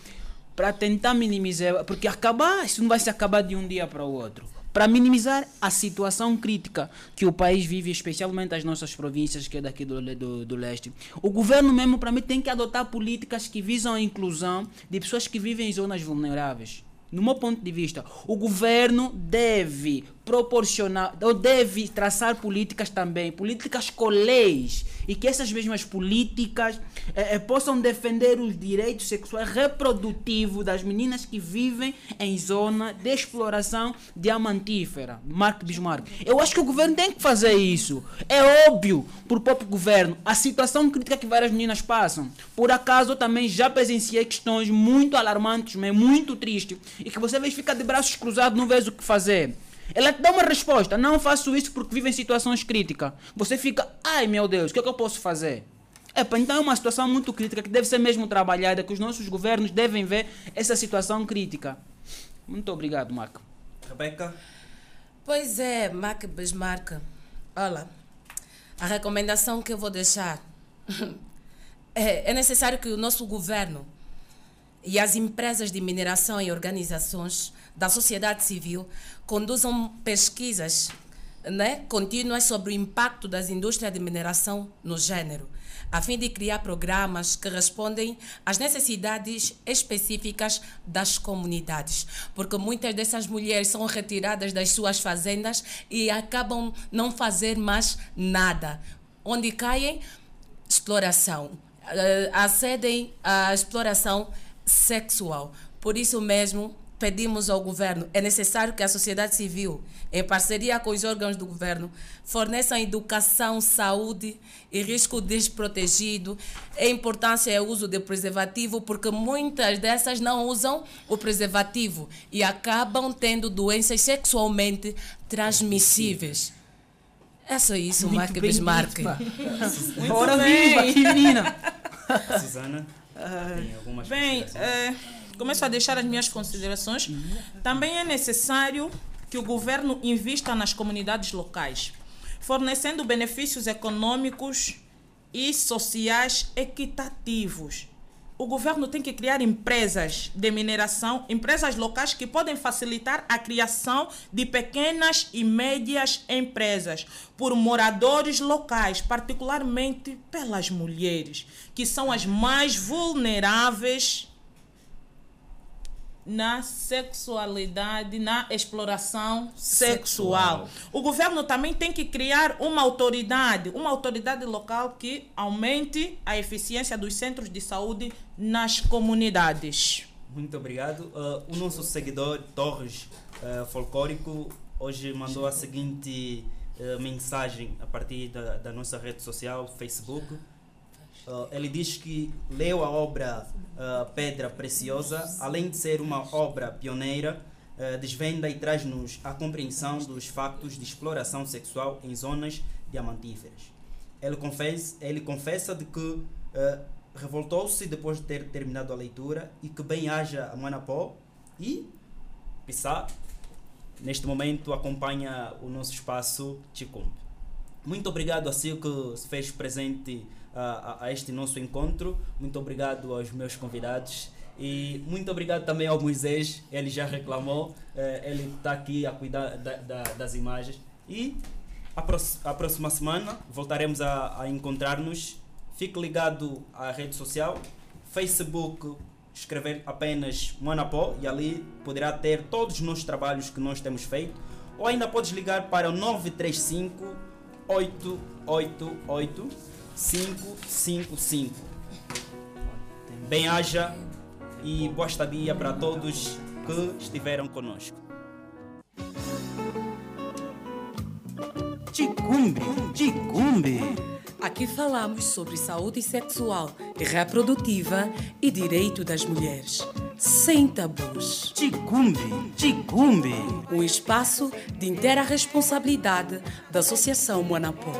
para tentar minimizar, porque acabar, isso não vai se acabar de um dia para o outro. Para minimizar a situação crítica que o país vive, especialmente as nossas províncias, que é daqui do, do, do leste, o governo mesmo, para mim, tem que adotar políticas que visam a inclusão de pessoas que vivem em zonas vulneráveis. No meu ponto de vista, o governo deve proporcionar, ou deve traçar políticas também, políticas com leis, e que essas mesmas políticas eh, eh, possam defender os direitos sexuais reprodutivos das meninas que vivem em zona de exploração diamantífera. Mark Bismarck. Eu acho que o governo tem que fazer isso. É óbvio para o próprio governo a situação crítica que várias meninas passam. Por acaso, eu também já presenciei questões muito alarmantes, muito tristes, e que você vê ficar de braços cruzados, não vê o que fazer. Ela te dá uma resposta. Não faço isso porque vivo em situações críticas. Você fica, ai meu Deus, o que é que eu posso fazer? Epa, então é uma situação muito crítica que deve ser mesmo trabalhada, que os nossos governos devem ver essa situação crítica. Muito obrigado, Marco. Rebeca? Pois é, Mac Bismarck. Olha, a recomendação que eu vou deixar é, é necessário que o nosso governo e as empresas de mineração e organizações da sociedade civil conduzam pesquisas né, contínuas sobre o impacto das indústrias de mineração no gênero, a fim de criar programas que respondem às necessidades específicas das comunidades, porque muitas dessas mulheres são retiradas das suas fazendas e acabam não fazer mais nada, onde caem? Exploração, uh, acedem à exploração sexual. Por isso mesmo, pedimos ao governo, é necessário que a sociedade civil, em parceria com os órgãos do governo, forneçam educação, saúde e risco desprotegido. A importância é o uso de preservativo, porque muitas dessas não usam o preservativo e acabam tendo doenças sexualmente transmissíveis. É só isso, Muito Marca Bismarck. Ora viva aqui, menina. Susana? Tem algumas Bem, começo a deixar as minhas considerações. Também é necessário que o governo invista nas comunidades locais, fornecendo benefícios econômicos e sociais equitativos. O governo tem que criar empresas de mineração, empresas locais que podem facilitar a criação de pequenas e médias empresas por moradores locais, particularmente pelas mulheres, que são as mais vulneráveis na sexualidade, na exploração sexual. Sexual. O governo também tem que criar uma autoridade, uma autoridade local que aumente a eficiência dos centros de saúde nas comunidades. Muito obrigado. Uh, o nosso seguidor Torres uh, Folclórico hoje mandou a seguinte uh, mensagem a partir da, da nossa rede social, Facebook. Uh, ele diz que leu a obra uh, Pedra Preciosa, além de ser uma obra pioneira, uh, desvenda e traz-nos a compreensão dos factos de exploração sexual em zonas diamantíferas. Ele confessa, ele confessa de que revoltou-se depois de ter terminado a leitura e que bem haja a Manapó e Pissá, neste momento acompanha o nosso espaço Chicumbe. Muito obrigado a si que se fez presente a, a, este nosso encontro. Muito obrigado aos meus convidados. E muito obrigado também ao Moisés, ele já reclamou, eh, ele está aqui a cuidar da- da- das imagens. E a próxima semana voltaremos a, a encontrar-nos. Fique ligado à rede social, Facebook, escrever apenas Manapó e ali poderá ter todos os nossos trabalhos que nós temos feito. Ou ainda podes ligar para o 935 888 555. Bem-haja e boa estadia para todos que estiveram conosco. Ticumbe, ticumbe. Aqui falamos sobre saúde sexual e reprodutiva e direito das mulheres. Sem tabus. Ticumbe, ticumbe. Um espaço de inteira responsabilidade da Associação Moanapó.